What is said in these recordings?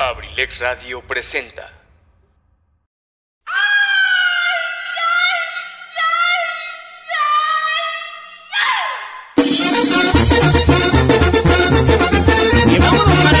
Abrilex Radio presenta. Y vámonos para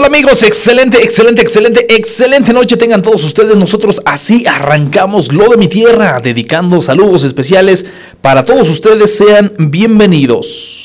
¿Qué tal amigos? Excelente, excelente, excelente, excelente noche tengan todos ustedes. Nosotros así arrancamos lo de mi tierra, dedicando saludos especiales para todos ustedes. Sean bienvenidos.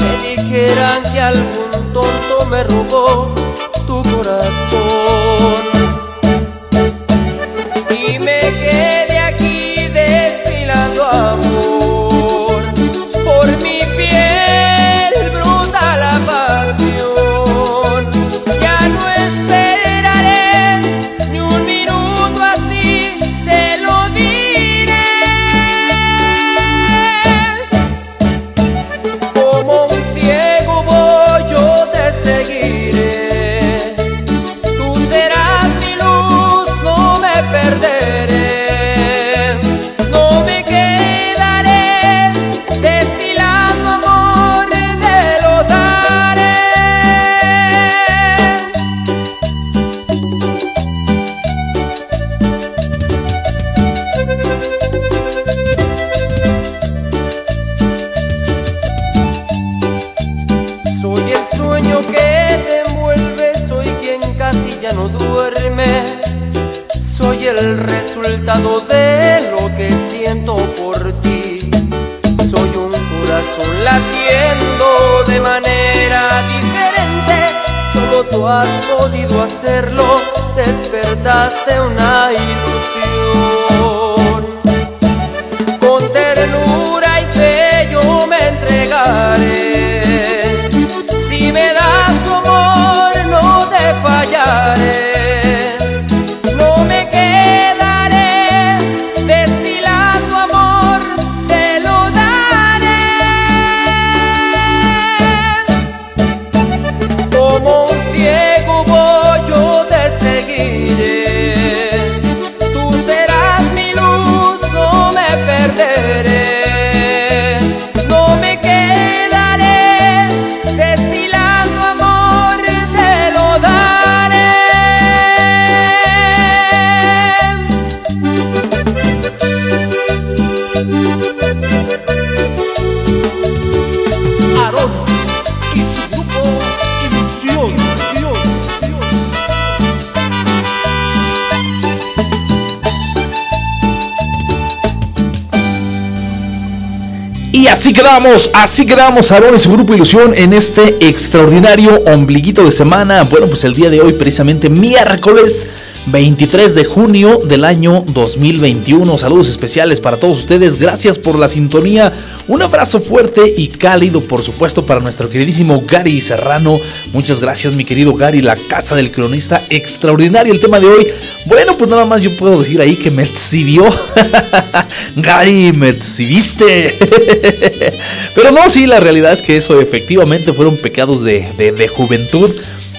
Me dijeran que algún tonto me robó tu corazón Soy el resultado de lo que siento por ti. Soy un corazón latiendo de manera diferente. Solo tú has podido hacerlo, despertaste una ilusión. Así quedamos, así quedamos su grupo Ilusión en este extraordinario ombliguito de semana. Bueno, pues el día de hoy, precisamente miércoles 23 de junio del año 2021. Saludos especiales para todos ustedes. Gracias por la sintonía. Un abrazo fuerte y cálido, por supuesto, para nuestro queridísimo Gary Serrano. Muchas gracias, mi querido Gary, la casa del cronista. Extraordinario el tema de hoy. Bueno, pues nada más yo puedo decir ahí que me exhibió. Gary, me exhibiste. Pero no, sí, la realidad es que eso efectivamente fueron pecados de, de juventud.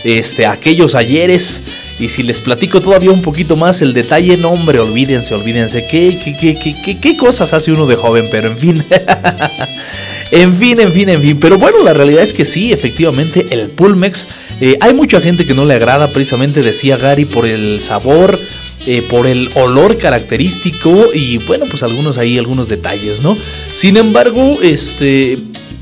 Este, aquellos ayeres y si les platico todavía un poquito más el detalle, no hombre, olvídense, olvídense. ¿Qué, qué, qué, qué, cosas hace uno de joven? Pero en fin. en fin, en fin, en fin. Pero bueno, la realidad es que sí, efectivamente, el Pulmex. Eh, hay mucha gente que no le agrada, precisamente decía Gary, por el sabor. Eh, por el olor característico y bueno pues algunos ahí algunos detalles no sin embargo este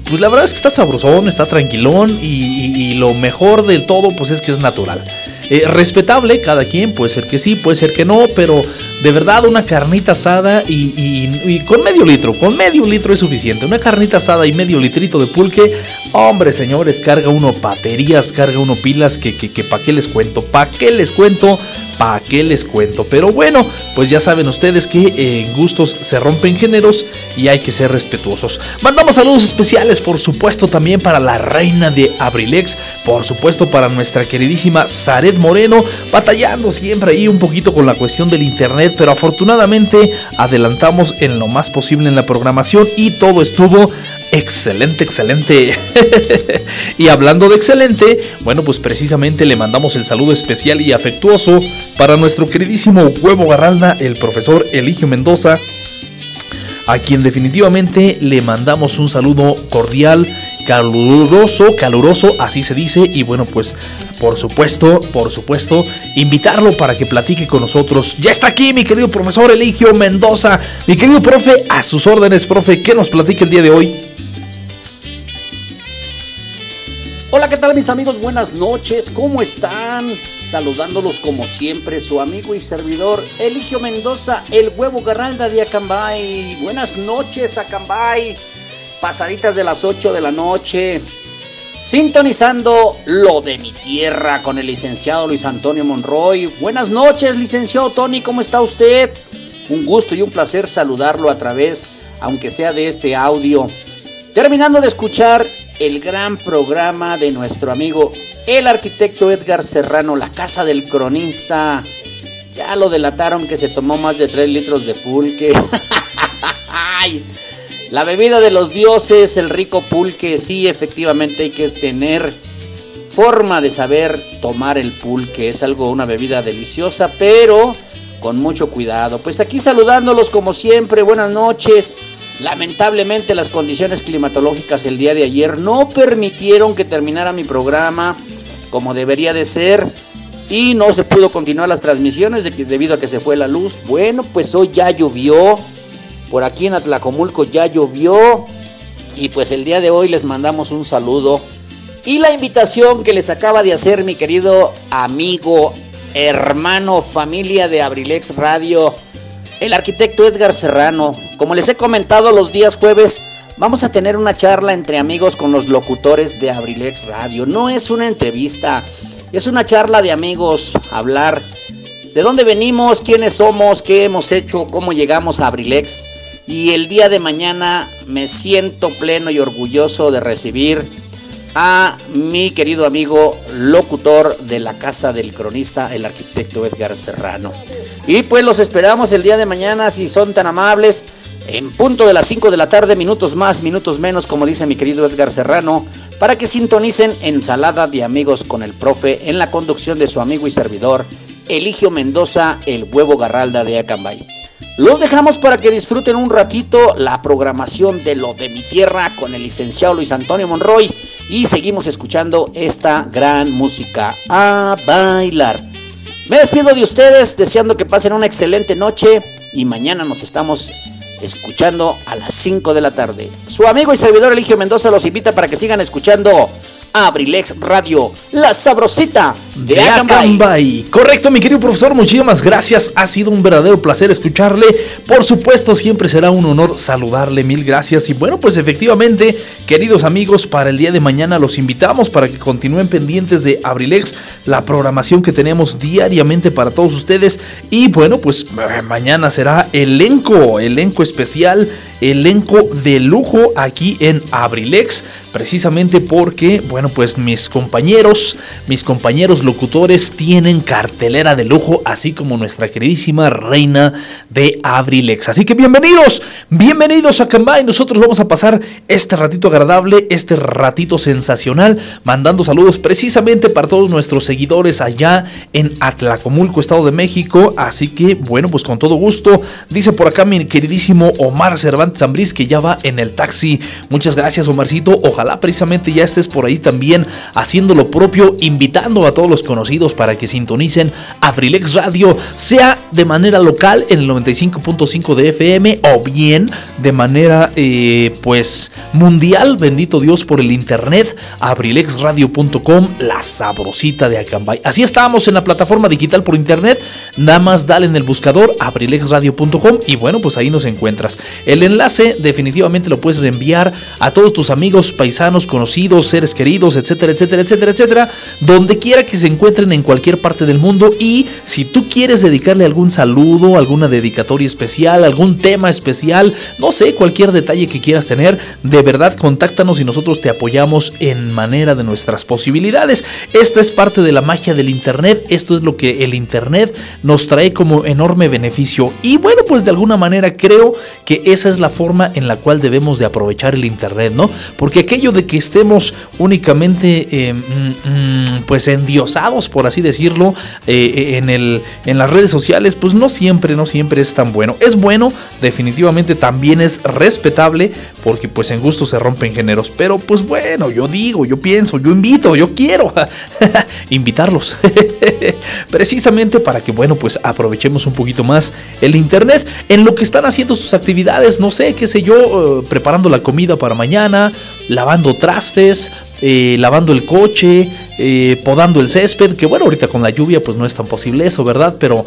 pues la verdad es que está sabrosón, está tranquilón y, lo mejor del todo pues es que es natural. Eh, respetable, cada quien, puede ser que sí, puede ser que no, pero de verdad una carnita asada y, con medio litro, con medio litro es suficiente. Una carnita asada y medio litrito de pulque, hombre señores, carga uno baterías, carga uno pilas, que, que, que qué les cuento, pa' qué les cuento, pa' qué les cuento. Pero bueno, pues ya saben ustedes que en gustos se rompen géneros y hay que ser respetuosos. Mandamos saludos especiales, por supuesto, también para la reina de Abrilex, por supuesto para nuestra queridísima Zaret Moreno, batallando siempre ahí un poquito con la cuestión del internet, pero afortunadamente adelantamos en lo más posible en la programación y todo estuvo excelente, excelente. y hablando de excelente, bueno, pues precisamente le mandamos el saludo especial y afectuoso para nuestro queridísimo huevo garralda, el profesor Eligio Mendoza a quien definitivamente le mandamos un saludo cordial, caluroso, caluroso, así se dice, y bueno, pues por supuesto, por supuesto, invitarlo para que platique con nosotros. Ya está aquí mi querido profesor Eligio Mendoza, mi querido profe, a sus órdenes, profe, ¿qué nos platique el día de hoy? Hola, ¿qué tal mis amigos? Buenas noches, ¿cómo están? Saludándolos como siempre, su amigo y servidor Eligio Mendoza, el huevo garralda de Acambay. Buenas noches, Acambay. Pasaditas de las 8 de la noche. Sintonizando lo de mi tierra con el licenciado Luis Antonio Monroy. Buenas noches, licenciado Tony, ¿cómo está usted? Un gusto y un placer saludarlo a través, aunque sea de este audio. Terminando de escuchar el gran programa de nuestro amigo el arquitecto Edgar Serrano, la casa del cronista. Ya lo delataron que se tomó más de 3 litros de pulque. la bebida de los dioses, el rico pulque. Sí, efectivamente hay que tener forma de saber tomar el pulque. Es algo, una bebida deliciosa, pero con mucho cuidado. Pues aquí saludándolos como siempre. Buenas noches. Lamentablemente las condiciones climatológicas el día de ayer no permitieron que terminara mi programa como debería de ser y no se pudo continuar las transmisiones debido a que se fue la luz. Bueno, pues hoy ya llovió, por aquí en Atlacomulco ya llovió y pues el día de hoy les mandamos un saludo y la invitación que les acaba de hacer mi querido amigo, hermano, familia de Abrilex Radio el arquitecto Edgar Serrano. Como les he comentado los días jueves, vamos a tener una charla entre amigos con los locutores de Abrilex Radio. No es una entrevista, es una charla de amigos, hablar de dónde venimos, quiénes somos, qué hemos hecho, cómo llegamos a Abrilex. Y el día de mañana me siento pleno y orgulloso de recibir a mi querido amigo locutor de la Casa del Cronista, el arquitecto Edgar Serrano. Y pues los esperamos el día de mañana, si son tan amables, en punto de las 5 de la tarde, minutos más, minutos menos, como dice mi querido Edgar Serrano, para que sintonicen Ensalada de Amigos con el Profe en la conducción de su amigo y servidor, Eligio Mendoza, el huevo garralda de Acambay. Los dejamos para que disfruten un ratito la programación de lo de mi tierra con el licenciado Luis Antonio Monroy y seguimos escuchando esta gran música a bailar. Me despido de ustedes deseando que pasen una excelente noche y mañana nos estamos escuchando a las 5 de la tarde. Su amigo y servidor Eligio Mendoza los invita para que sigan escuchando Abrilex Radio, la sabrosita de, de Acambay. Acambay. Correcto, mi querido profesor, muchísimas gracias. Ha sido un verdadero placer escucharle. Por supuesto, siempre será un honor saludarle. Mil gracias. Y bueno, pues efectivamente, queridos amigos, para el día de mañana los invitamos para que continúen pendientes de Abrilex, la programación que tenemos diariamente para todos ustedes. Y bueno, pues eh, mañana será elenco, elenco especial elenco de lujo aquí en Abrilex, precisamente porque, bueno, pues mis compañeros, mis compañeros locutores tienen cartelera de lujo, así como nuestra queridísima reina de Abrilex. Así que bienvenidos, bienvenidos a Cambay. Nosotros vamos a pasar este ratito agradable, este ratito sensacional, mandando saludos precisamente para todos nuestros seguidores allá en Atlacomulco, Estado de México. Así que, bueno, pues con todo gusto, dice por acá mi queridísimo Omar Cervantes Zambriz que ya va en el taxi. Muchas gracias, Omarcito. Ojalá precisamente ya estés por ahí también haciendo lo propio, invitando a todos los conocidos para que sintonicen Abrilex Radio, sea de manera local en el 95.5 de FM o bien de manera eh, pues mundial, bendito Dios por el internet, abrilexradio.com, la sabrosita de Acambay. Así estamos en la plataforma digital por internet, nada más dale en el buscador abrilexradio.com y bueno, pues ahí nos encuentras. El enlace definitivamente lo puedes enviar a todos tus amigos, paisanos, conocidos, seres queridos, etcétera, etcétera, etcétera, etcétera, donde quiera que se encuentren en cualquier parte del mundo y si tú quieres dedicarle algún saludo, alguna dedicatoria especial, algún tema especial, no sé, cualquier detalle que quieras tener, de verdad contáctanos y nosotros te apoyamos en manera de nuestras posibilidades. Esta es parte de la magia del internet, esto es lo que el internet nos trae como enorme beneficio y bueno, pues de alguna manera creo que esa es la forma en la cual debemos de aprovechar el internet, ¿no? Porque aquello de que estemos únicamente eh, mm, mm, pues endiosados, por así decirlo, eh, en, el, en las redes sociales, pues no siempre, no siempre es tan bueno. Es bueno, definitivamente también es respetable, porque pues en gusto se rompen géneros, pero pues bueno, yo digo, yo pienso, yo invito, yo quiero invitarlos, precisamente para que, bueno, pues aprovechemos un poquito más el internet en lo que están haciendo sus actividades, no sé, qué sé yo, eh, preparando la comida para mañana, lavando trastes, eh, lavando el coche, eh, podando el césped, que bueno, ahorita con la lluvia pues no es tan posible eso, ¿verdad? Pero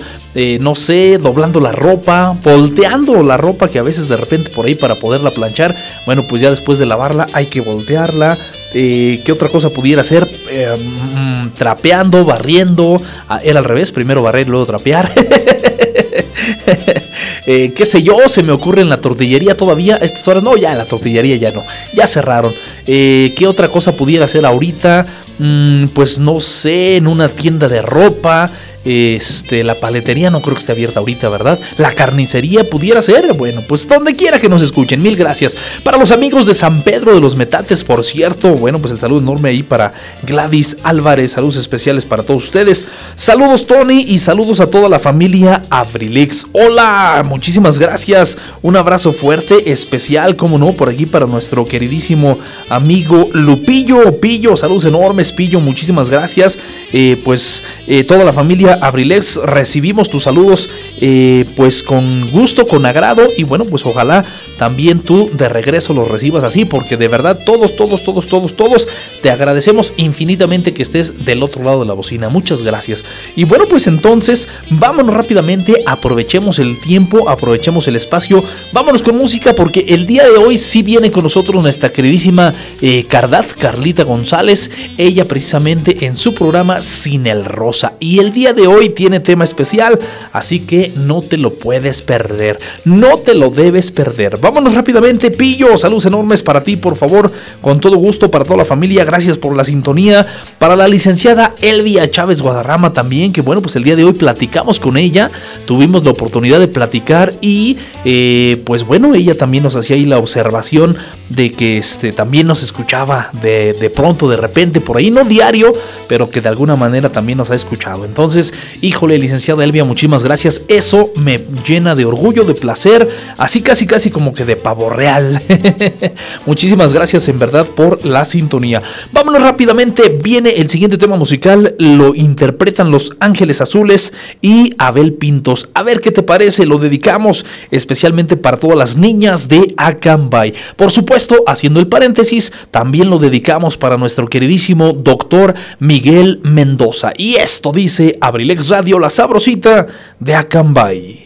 no sé, doblando la ropa, volteando la ropa que a veces de repente por ahí para poderla planchar, bueno, pues ya después de lavarla hay que voltearla. ¿Qué otra cosa pudiera hacer? Mm, trapeando, barriendo. Ah, era al revés, primero barrer, luego trapear. Eh, qué sé yo, se me ocurre en la tortillería todavía a estas horas. No, ya en la tortillería ya no, ya cerraron. Eh, ¿Qué otra cosa pudiera hacer ahorita? Mm, pues no sé, en una tienda de ropa. Este, la paletería no creo que esté abierta ahorita, ¿verdad? La carnicería pudiera ser. Bueno, pues donde quiera que nos escuchen, mil gracias. Para los amigos de San Pedro de los Metates, por cierto, bueno, pues el saludo enorme ahí para Gladys Álvarez, saludos especiales para todos ustedes. Saludos Tony y saludos a toda la familia Abrilex. Hola, muchísimas gracias. Un abrazo fuerte, especial, como no, por aquí para nuestro queridísimo amigo Lupillo. Pillo, saludos enormes, Pillo, muchísimas gracias. Eh, pues eh, toda la familia Abrilex, recibimos tus saludos eh, pues con gusto, con agrado y bueno, pues ojalá también tú de regreso los recibas así, porque de verdad todos, todos, todos, todos, todos te agradecemos infinitamente que estés del otro lado de la bocina. Muchas gracias. Y bueno, pues entonces vámonos rápidamente, aprovechemos el tiempo, aprovechemos el espacio, vámonos con música porque el día de hoy sí viene con nosotros nuestra queridísima eh, Cardat, Carlita González, ella precisamente en su programa Sin el Rosa. Y el día de hoy tiene tema especial, así que no te lo puedes perder, no te lo debes perder. Vámonos rápidamente, Pillo, saludos enormes para ti, por favor, con todo gusto para toda la familia, gracias por la sintonía, para la licenciada Elvia Chávez Guadarrama también, que bueno, pues el día de hoy platicamos con ella, tuvimos la oportunidad de platicar y eh, pues bueno, ella también nos hacía ahí la observación de que este, también nos escuchaba de, de pronto, de repente, por ahí, no diario, pero que de alguna manera también nos ha escuchado. Entonces, híjole, licenciada Elvia, muchísimas gracias. Eso me llena de orgullo, de placer, así casi casi como que de pavo real. Muchísimas gracias en verdad por la sintonía. Vámonos rápidamente, viene el siguiente tema musical, lo interpretan Los Ángeles Azules y Abel Pintos. A ver qué te parece, lo dedicamos especialmente para todas las niñas de Acambay. Por supuesto, haciendo el paréntesis, también lo dedicamos para nuestro queridísimo doctor Miguel Mendoza. Y esto dice Abrilex Radio, la sabrosita de Acambay.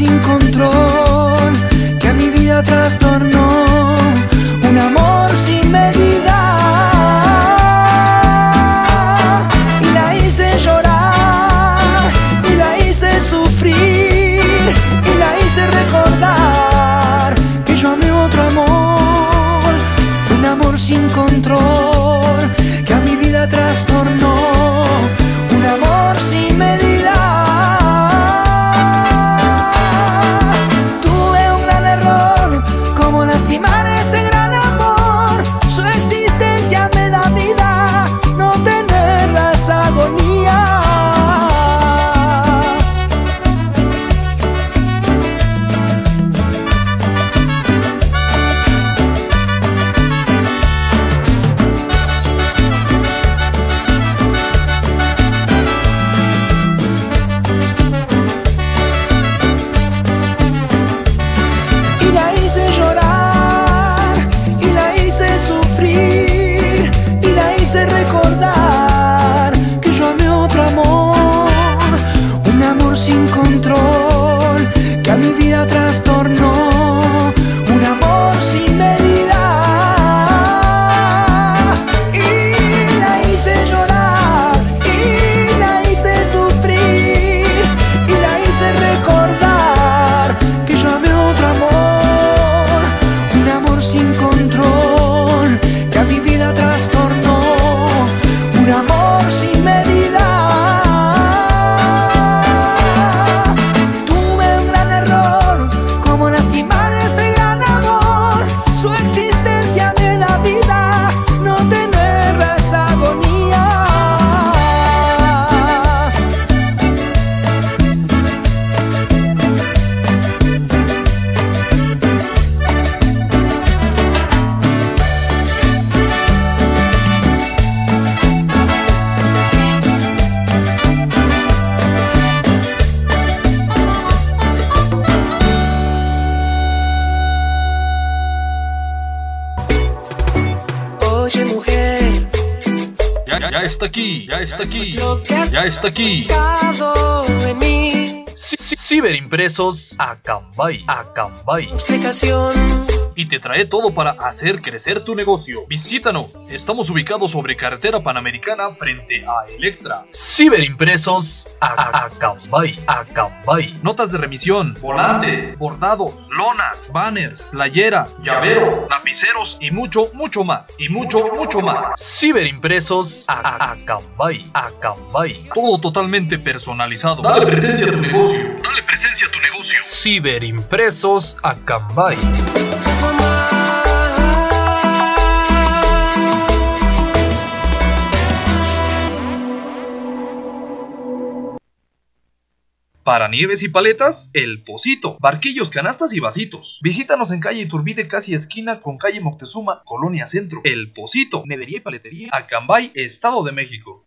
sin control está aquí, ya está aquí, ya está aquí. dado de mí, Ci- ci- Ciberimpresos Acambay, Acambay. explicación. Y te trae todo para hacer crecer tu negocio. Visítanos. Estamos ubicados sobre carretera panamericana frente a Electra. Ciberimpresos A- Acambay, Acambay. Notas de remisión, volantes, bordados, lonas, banners, playeras, llaveros, lapiceros y mucho, mucho más. Y mucho, mucho más. Ciberimpresos A- Acambay, Acambay. Todo totalmente personalizado. Dale presencia a tu negocio. Dale presencia a tu negocio. Ciberimpresos Acambay. Para nieves y paletas, El Pocito. Barquillos, canastas y vasitos. Visítanos en calle Iturbide, casi esquina con calle Moctezuma, Colonia Centro. El Pocito. Nedería y paletería. Acambay, Estado de México.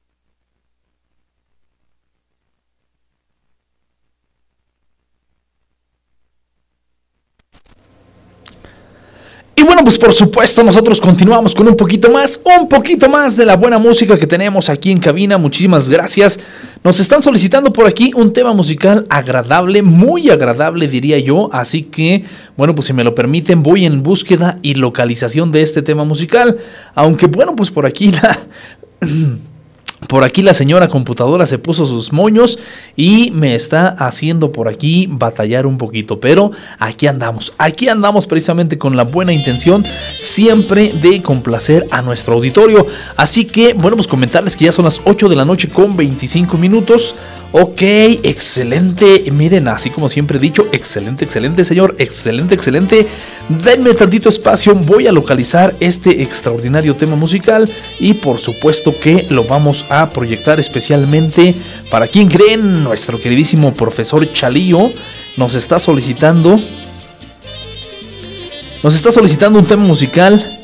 Y bueno, pues por supuesto nosotros continuamos con un poquito más, un poquito más de la buena música que tenemos aquí en cabina. Muchísimas gracias. Nos están solicitando por aquí un tema musical agradable, muy agradable diría yo. Así que, bueno, pues si me lo permiten, voy en búsqueda y localización de este tema musical. Aunque bueno, pues por aquí la... Por aquí la señora computadora se puso sus moños y me está haciendo por aquí batallar un poquito. Pero aquí andamos, aquí andamos precisamente con la buena intención siempre de complacer a nuestro auditorio. Así que, bueno, pues comentarles que ya son las 8 de la noche con 25 minutos. Ok, excelente. Miren, así como siempre he dicho, excelente, excelente, señor. Excelente, excelente. Denme tantito espacio. Voy a localizar este extraordinario tema musical. Y por supuesto que lo vamos a proyectar especialmente para quien creen, nuestro queridísimo profesor Chalío nos está solicitando. Nos está solicitando un tema musical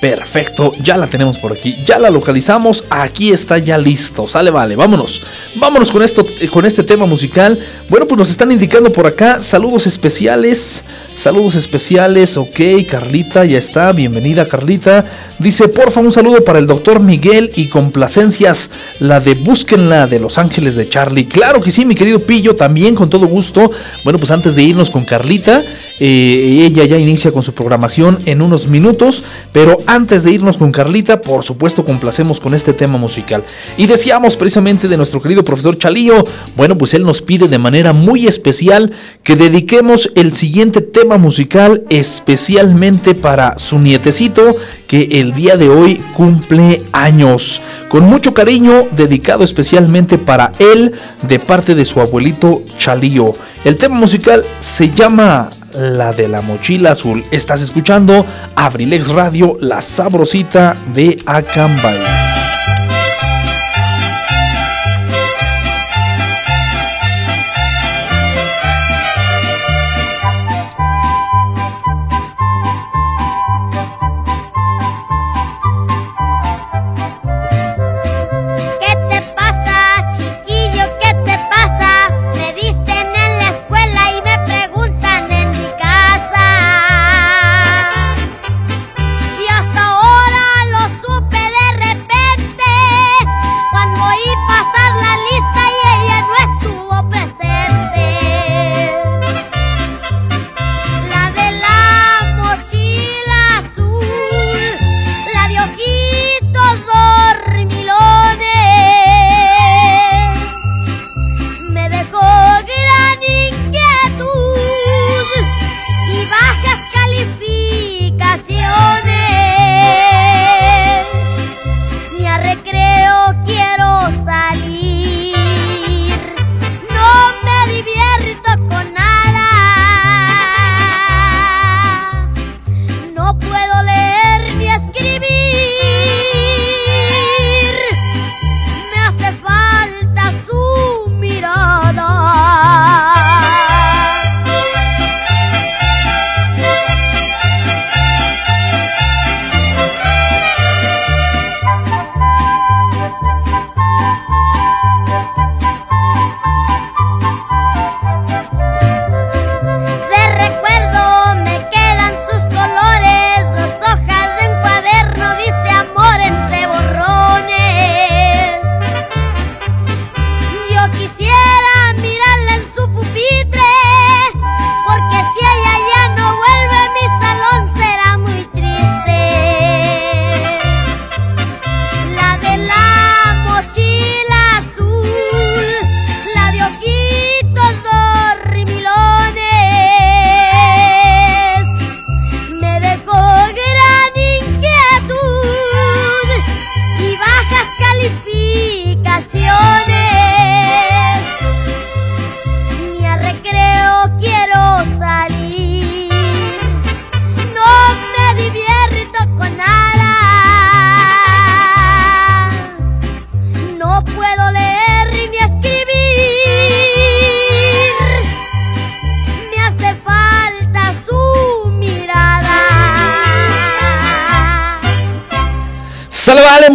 Perfecto, ya la tenemos por aquí, ya la localizamos, aquí está ya listo, sale, vale, vámonos, vámonos con esto, con este tema musical. Bueno, pues nos están indicando por acá saludos especiales, saludos especiales, ok, Carlita, ya está, bienvenida Carlita. Dice, porfa, un saludo para el doctor Miguel y complacencias, la de Búsquenla de Los Ángeles de Charlie. Claro que sí, mi querido Pillo, también con todo gusto. Bueno, pues antes de irnos con Carlita, eh, ella ya inicia con su programación en unos minutos, pero antes de irnos con Carlita, por supuesto complacemos con este tema musical. Y decíamos precisamente de nuestro querido profesor Chalío, bueno, pues él nos pide de manera muy especial que dediquemos el siguiente tema musical especialmente para su nietecito que el día de hoy cumple años. Con mucho cariño, dedicado especialmente para él de parte de su abuelito Chalío. El tema musical se llama la de la mochila azul. Estás escuchando Abrilex Radio, la sabrosita de Acambay.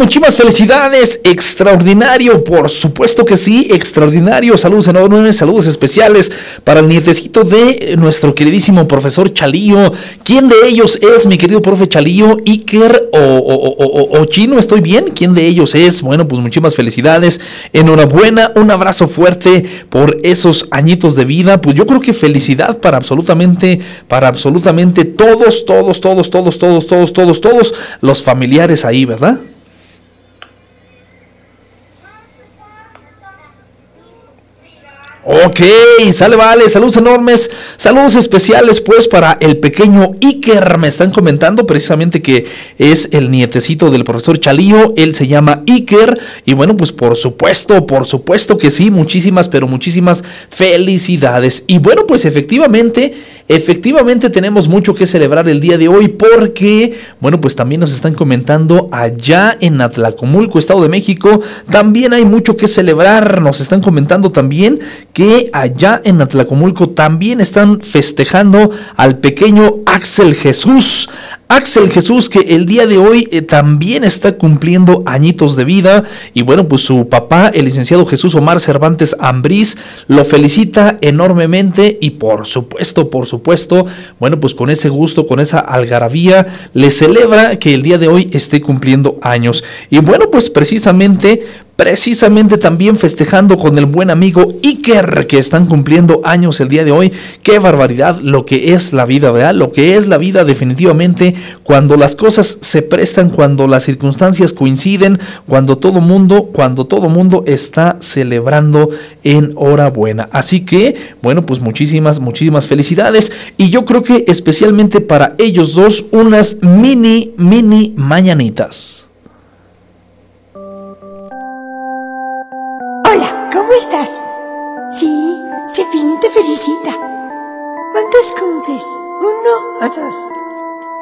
Muchísimas felicidades. Extraordinario, por supuesto que sí, extraordinario. Saludos enormes, saludos especiales para el nietecito de nuestro queridísimo profesor Chalío. ¿Quién de ellos es, mi querido profe Chalío? Iker o, o, Chino, ¿estoy bien? ¿Quién de ellos es? Bueno, pues muchísimas felicidades. Enhorabuena, un abrazo fuerte por esos añitos de vida. Pues yo creo que felicidad para absolutamente, para absolutamente todos, todos, todos, todos, todos, todos, todos, todos los familiares ahí, ¿verdad? Ok, sale, vale, saludos enormes, saludos especiales pues para el pequeño Iker, me están comentando precisamente que es el nietecito del profesor Chalío, él se llama Iker y bueno pues por supuesto, por supuesto que sí, muchísimas, pero muchísimas felicidades y bueno pues efectivamente Efectivamente tenemos mucho que celebrar el día de hoy porque, bueno, pues también nos están comentando allá en Atlacomulco, Estado de México, también hay mucho que celebrar. Nos están comentando también que allá en Atlacomulco también están festejando al pequeño Axel Jesús. Axel Jesús que el día de hoy eh, también está cumpliendo añitos de vida y bueno pues su papá el licenciado Jesús Omar Cervantes Ambrís lo felicita enormemente y por supuesto por supuesto bueno pues con ese gusto con esa algarabía le celebra que el día de hoy esté cumpliendo años y bueno pues precisamente precisamente también festejando con el buen amigo Iker, que están cumpliendo años el día de hoy. Qué barbaridad lo que es la vida, ¿verdad? Lo que es la vida definitivamente cuando las cosas se prestan, cuando las circunstancias coinciden, cuando todo mundo, cuando todo mundo está celebrando en hora buena. Así que, bueno, pues muchísimas, muchísimas felicidades. Y yo creo que especialmente para ellos dos, unas mini, mini mañanitas. ¿Cómo estás? Sí, Cepillín te felicita. ¿Cuántos cumples? ¿Uno o dos?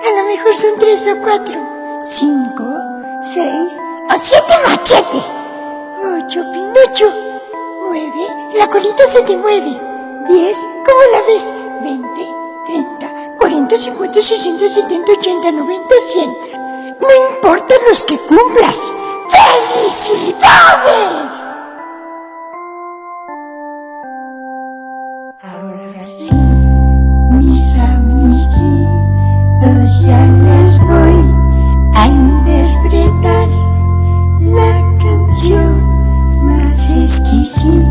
A lo mejor son tres o cuatro. ¿Cinco? ¿Seis? ¿O siete machete? ¿Ocho Pinocho? ¿Nueve? La colita se te mueve. ¿Diez? ¿Cómo la ves? ¿Veinte? ¿Treinta? ¿Cuarenta? ¿Cincuenta? ¿Sesenta? ¿Setenta? ¿Ochenta? ¿Noventa? ¿Cien? No importa los que cumplas. ¡Felicidades! Спасибо.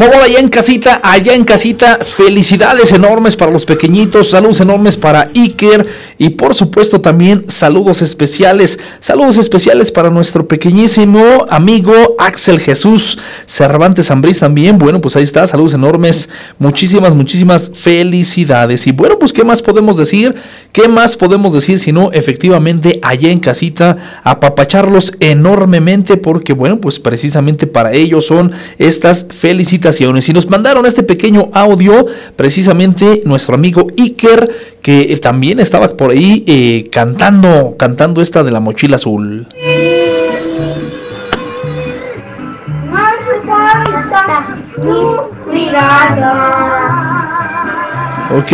Favor, allá en casita, allá en casita, felicidades enormes para los pequeñitos, saludos enormes para Iker y por supuesto también saludos especiales, saludos especiales para nuestro pequeñísimo amigo Axel Jesús Cervantes Ambrís también. Bueno, pues ahí está, saludos enormes, muchísimas, muchísimas felicidades. Y bueno, pues qué más podemos decir, qué más podemos decir si no efectivamente allá en casita apapacharlos enormemente porque bueno, pues precisamente para ellos son estas felicidades Y nos mandaron este pequeño audio, precisamente nuestro amigo Iker, que también estaba por ahí eh, cantando, cantando esta de la mochila azul. Ok,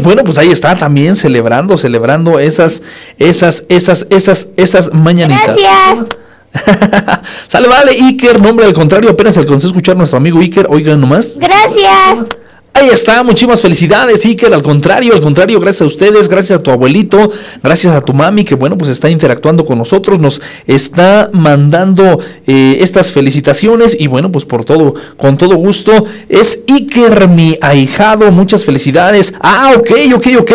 bueno, pues ahí está también celebrando, celebrando esas, esas, esas, esas, esas mañanitas. Gracias. Sale, vale, Iker, nombre al contrario, apenas alcancé a escuchar a nuestro amigo Iker, oigan nomás. Gracias. Ahí está, muchísimas felicidades, Iker. Al contrario, al contrario, gracias a ustedes, gracias a tu abuelito, gracias a tu mami, que bueno, pues está interactuando con nosotros, nos está mandando eh, estas felicitaciones y bueno, pues por todo, con todo gusto. Es Iker, mi ahijado, muchas felicidades. Ah, ok, ok, ok.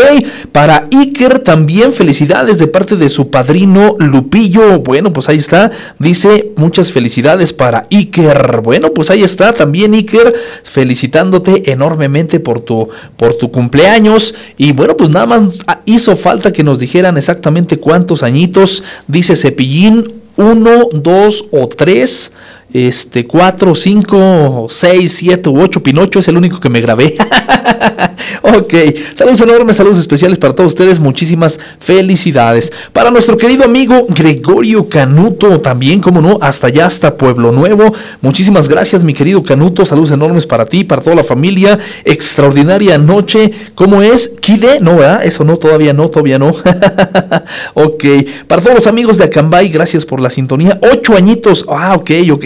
Para Iker también felicidades de parte de su padrino Lupillo. Bueno, pues ahí está, dice muchas felicidades para Iker. Bueno, pues ahí está también Iker, felicitándote enormemente por tu, por tu cumpleaños. Y bueno, pues nada más hizo falta que nos dijeran exactamente cuántos añitos, dice Cepillín, uno, dos o tres. Este, 4, 5, 6, 7 u 8 Pinocho, es el único que me grabé. ok, saludos enormes, saludos especiales para todos ustedes, muchísimas felicidades. Para nuestro querido amigo Gregorio Canuto, también, como no, hasta allá, hasta Pueblo Nuevo. Muchísimas gracias, mi querido Canuto, saludos enormes para ti, para toda la familia. Extraordinaria noche, ¿cómo es? ¿Kide? No, ¿verdad? Eso no, todavía no, todavía no. ok, para todos los amigos de Acambay, gracias por la sintonía. Ocho añitos, ah, ok, ok.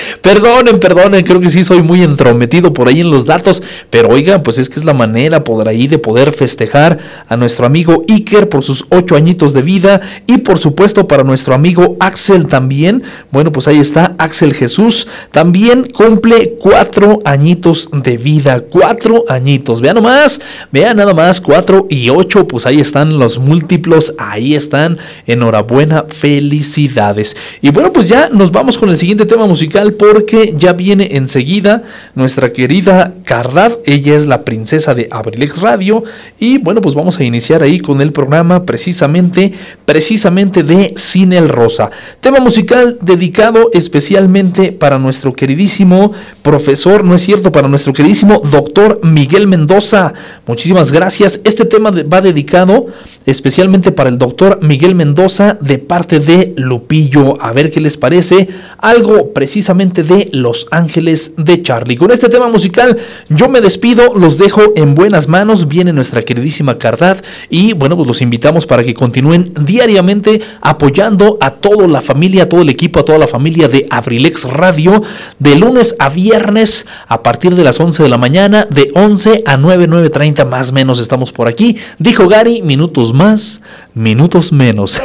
perdonen, perdonen, creo que sí soy muy entrometido por ahí en los datos, pero oiga, pues es que es la manera por ahí de poder festejar a nuestro amigo Iker por sus ocho añitos de vida y por supuesto para nuestro amigo Axel también. Bueno, pues ahí está Axel Jesús, también cumple cuatro añitos de vida, cuatro añitos. Vean nomás, vean nada más, cuatro y ocho, pues ahí están los múltiplos, ahí están. Enhorabuena, felicidades. Y bueno, pues ya nos vamos con el siguiente tema musical porque ya viene enseguida nuestra querida Cardad. Ella es la princesa de Abrilex Radio. Y bueno, pues vamos a iniciar ahí con el programa precisamente, precisamente de Cine el Rosa. Tema musical dedicado especialmente para nuestro queridísimo profesor, no es cierto, para nuestro queridísimo doctor Miguel Mendoza. Muchísimas gracias. Este tema va dedicado especialmente para el doctor Miguel Mendoza de parte de Lupillo. A ver qué les parece. Algo precisamente de Los Ángeles de Charlie. Con este tema musical yo me despido, los dejo en buenas manos. Viene nuestra queridísima Cardad y bueno, pues los invitamos para que continúen diariamente apoyando a toda la familia, a todo el equipo, a toda la familia de Abrilex Radio de lunes a viernes a partir de las 11 de la mañana, de 11 a 9, 9.30 más menos estamos por aquí. Dijo Gary, minutos más, minutos menos.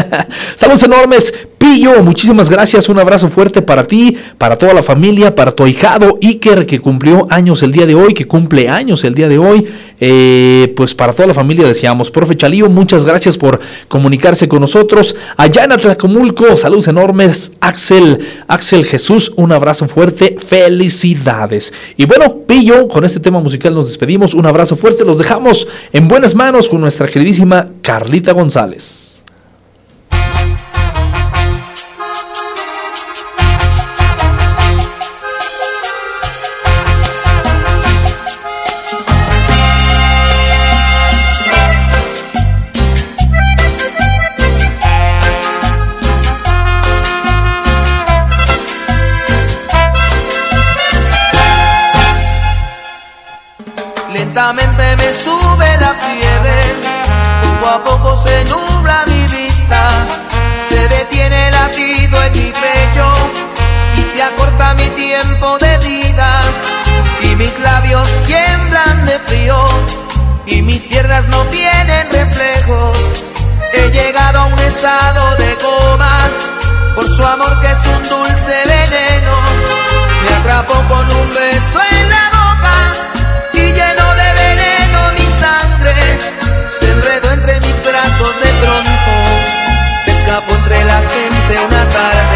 Saludos enormes. Pillo, muchísimas gracias. Un abrazo fuerte para ti, para toda la familia, para tu ahijado Iker, que cumplió años el día de hoy, que cumple años el día de hoy. Eh, pues para toda la familia deseamos. Profe Chalío, muchas gracias por comunicarse con nosotros. Allá en Atlacomulco, saludos enormes. Axel, Axel Jesús, un abrazo fuerte. Felicidades. Y bueno, Pillo, con este tema musical nos despedimos. Un abrazo fuerte. Los dejamos en buenas manos con nuestra queridísima Carlita González. Lentamente me sube la fiebre, poco a poco se nubla mi vista, se detiene latido en mi pecho. Y se acorta mi tiempo de vida. Y mis labios tiemblan de frío. Y mis piernas no tienen reflejos. He llegado a un estado de coma. Por su amor que es un dulce veneno. Me atrapó con un beso entre la gente una tarde.